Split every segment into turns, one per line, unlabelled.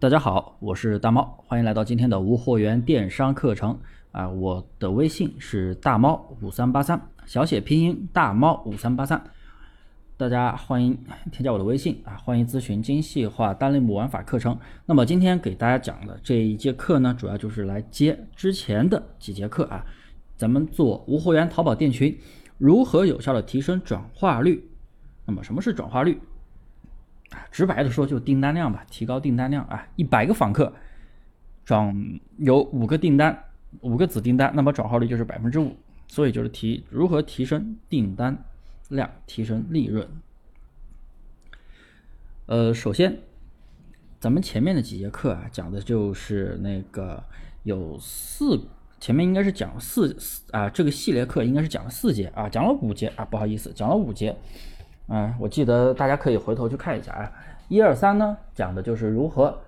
大家好，我是大猫，欢迎来到今天的无货源电商课程啊！我的微信是大猫五三八三，小写拼音大猫五三八三，大家欢迎添加我的微信啊！欢迎咨询精细化单类目玩法课程。那么今天给大家讲的这一节课呢，主要就是来接之前的几节课啊，咱们做无货源淘宝店群如何有效的提升转化率。那么什么是转化率？直白的说，就订单量吧，提高订单量啊！一百个访客转有五个订单，五个子订单，那么转化率就是百分之五。所以就是提如何提升订单量，提升利润。呃，首先，咱们前面的几节课啊，讲的就是那个有四，前面应该是讲了四啊，这个系列课应该是讲了四节啊，讲了五节啊，不好意思，讲了五节。嗯，我记得大家可以回头去看一下啊。一二三呢，讲的就是如何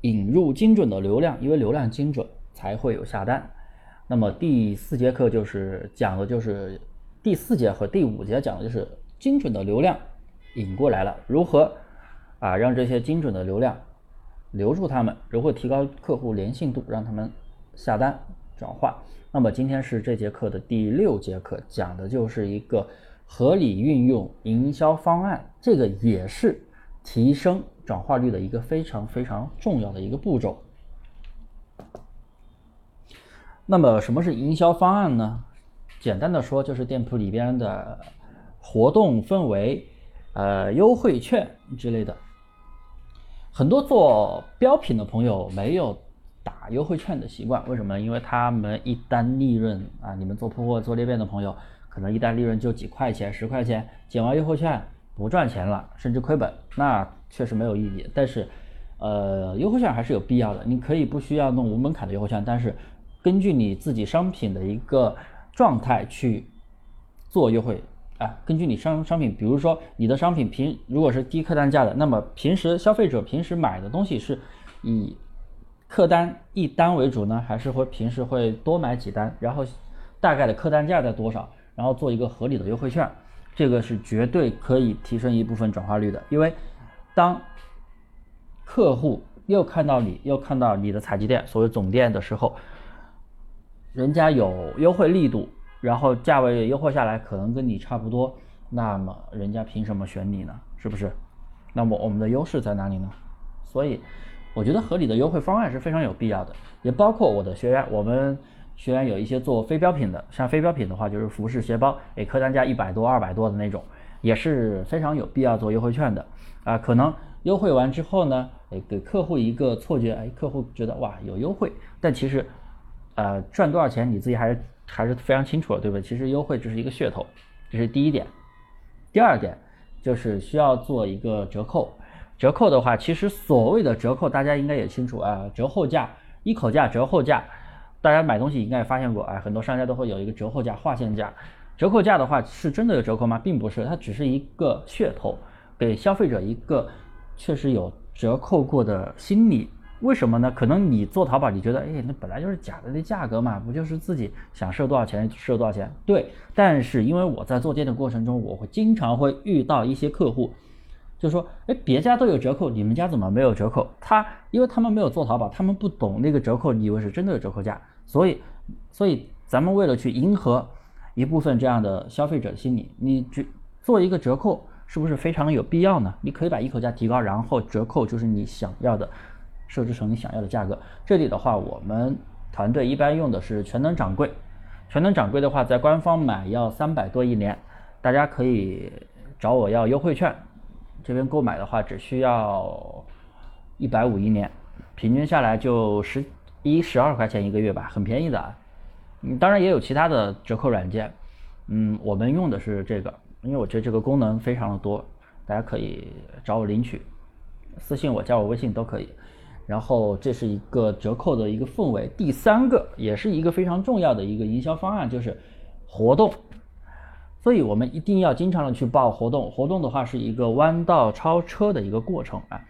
引入精准的流量，因为流量精准才会有下单。那么第四节课就是讲的就是第四节和第五节讲的就是精准的流量引过来了，如何啊让这些精准的流量留住他们，如何提高客户粘性度，让他们下单转化。那么今天是这节课的第六节课，讲的就是一个。合理运用营销方案，这个也是提升转化率的一个非常非常重要的一个步骤。那么，什么是营销方案呢？简单的说，就是店铺里边的活动氛围、呃优惠券之类的。很多做标品的朋友没有打优惠券的习惯，为什么？因为他们一单利润啊，你们做铺货、做裂变的朋友。可能一单利润就几块钱、十块钱，减完优惠券不赚钱了，甚至亏本，那确实没有意义。但是，呃，优惠券还是有必要的。你可以不需要弄无门槛的优惠券，但是根据你自己商品的一个状态去做优惠啊。根据你商商品，比如说你的商品平如果是低客单价的，那么平时消费者平时买的东西是以客单一单为主呢，还是会平时会多买几单，然后大概的客单价在多少？然后做一个合理的优惠券，这个是绝对可以提升一部分转化率的。因为当客户又看到你又看到你的采集店，所谓总店的时候，人家有优惠力度，然后价位优惠下来可能跟你差不多，那么人家凭什么选你呢？是不是？那么我们的优势在哪里呢？所以我觉得合理的优惠方案是非常有必要的，也包括我的学员，我们。学员有一些做非标品的，像非标品的话，就是服饰、鞋包，诶，客单价一百多、二百多的那种，也是非常有必要做优惠券的啊。可能优惠完之后呢，诶，给客户一个错觉，诶，客户觉得哇有优惠，但其实，呃，赚多少钱你自己还是还是非常清楚的，对不对？其实优惠只是一个噱头，这是第一点。第二点就是需要做一个折扣，折扣的话，其实所谓的折扣大家应该也清楚啊，折后价、一口价、折后价。大家买东西应该也发现过，哎，很多商家都会有一个折后价、划线价。折扣价的话，是真的有折扣吗？并不是，它只是一个噱头，给消费者一个确实有折扣过的心理。为什么呢？可能你做淘宝，你觉得，哎，那本来就是假的那价格嘛，不就是自己想设多少钱设多少钱？对。但是因为我在做店的过程中，我会经常会遇到一些客户。就是说，哎，别家都有折扣，你们家怎么没有折扣？他因为他们没有做淘宝，他们不懂那个折扣，你以为是真的有折扣价，所以，所以咱们为了去迎合一部分这样的消费者的心理，你去做一个折扣，是不是非常有必要呢？你可以把一口价提高，然后折扣就是你想要的，设置成你想要的价格。这里的话，我们团队一般用的是全能掌柜，全能掌柜的话，在官方买要三百多一年，大家可以找我要优惠券。这边购买的话只需要一百五一年，平均下来就十一十二块钱一个月吧，很便宜的。嗯，当然也有其他的折扣软件，嗯，我们用的是这个，因为我觉得这个功能非常的多，大家可以找我领取，私信我加我微信都可以。然后这是一个折扣的一个氛围。第三个也是一个非常重要的一个营销方案，就是活动。所以我们一定要经常的去报活动，活动的话是一个弯道超车的一个过程啊。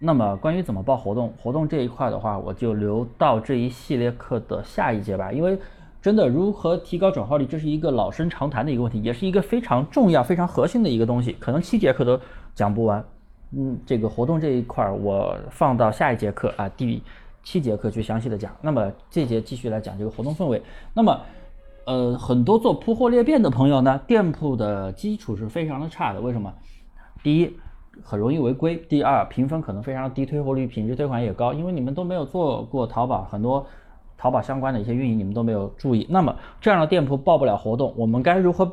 那么关于怎么报活动，活动这一块的话，我就留到这一系列课的下一节吧。因为真的如何提高转化率，这是一个老生常谈的一个问题，也是一个非常重要、非常核心的一个东西，可能七节课都讲不完。嗯，这个活动这一块我放到下一节课啊，第七节课去详细的讲。那么这节继续来讲这个活动氛围。那么，呃，很多做铺货裂变的朋友呢，店铺的基础是非常的差的。为什么？第一，很容易违规；第二，评分可能非常低，退货率、品质退款也高。因为你们都没有做过淘宝，很多淘宝相关的一些运营你们都没有注意。那么这样的店铺报不了活动，我们该如何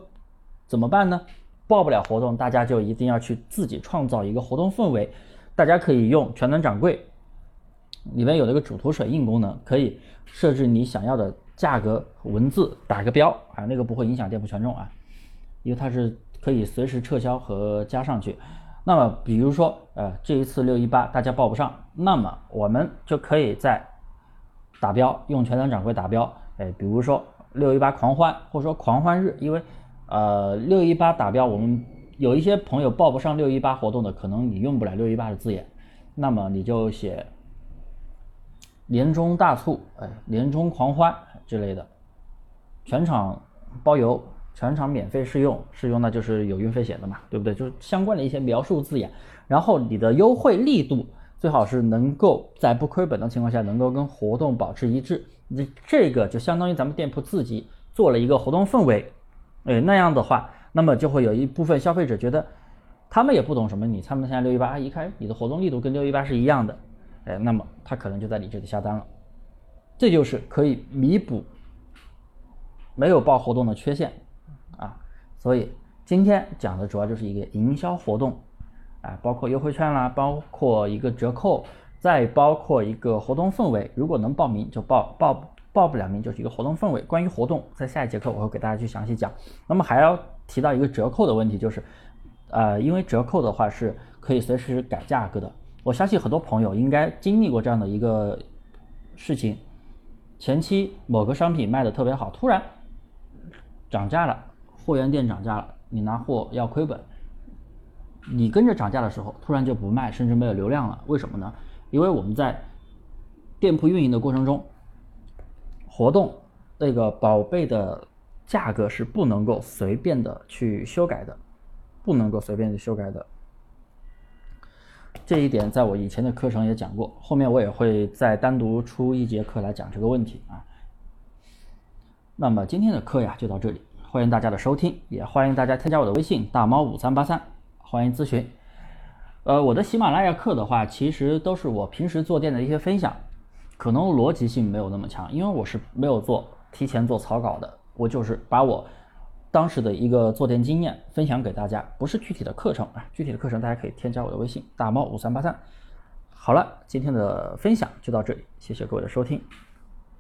怎么办呢？报不了活动，大家就一定要去自己创造一个活动氛围。大家可以用全能掌柜里面有那个主图水印功能，可以设置你想要的价格文字，打个标啊，那个不会影响店铺权重啊，因为它是可以随时撤销和加上去。那么比如说，呃，这一次六一八大家报不上，那么我们就可以在打标用全能掌柜打标，哎，比如说六一八狂欢或者说狂欢日，因为。呃，六一八打标，我们有一些朋友报不上六一八活动的，可能你用不了六一八的字眼，那么你就写年终大促，哎，年终狂欢之类的，全场包邮，全场免费试用，试用那就是有运费险的嘛，对不对？就是相关的一些描述字眼，然后你的优惠力度最好是能够在不亏本的情况下，能够跟活动保持一致，这这个就相当于咱们店铺自己做了一个活动氛围。哎，那样的话，那么就会有一部分消费者觉得，他们也不懂什么你，他们现在六一八一看你的活动力度跟六一八是一样的，哎，那么他可能就在你这里下单了，这就是可以弥补没有报活动的缺陷啊。所以今天讲的主要就是一个营销活动，啊，包括优惠券啦，包括一个折扣，再包括一个活动氛围，如果能报名就报报。报不了名就是一个活动氛围。关于活动，在下一节课我会给大家去详细讲。那么还要提到一个折扣的问题，就是，呃，因为折扣的话是可以随时改价格的。我相信很多朋友应该经历过这样的一个事情：前期某个商品卖的特别好，突然涨价了，货源店涨价了，你拿货要亏本。你跟着涨价的时候，突然就不卖，甚至没有流量了。为什么呢？因为我们在店铺运营的过程中。活动那个宝贝的价格是不能够随便的去修改的，不能够随便的修改的。这一点在我以前的课程也讲过，后面我也会再单独出一节课来讲这个问题啊。那么今天的课呀就到这里，欢迎大家的收听，也欢迎大家添加我的微信大猫五三八三，欢迎咨询。呃，我的喜马拉雅课的话，其实都是我平时做店的一些分享。可能逻辑性没有那么强，因为我是没有做提前做草稿的，我就是把我当时的一个做店经验分享给大家，不是具体的课程啊，具体的课程大家可以添加我的微信大猫五三八三。好了，今天的分享就到这里，谢谢各位的收听。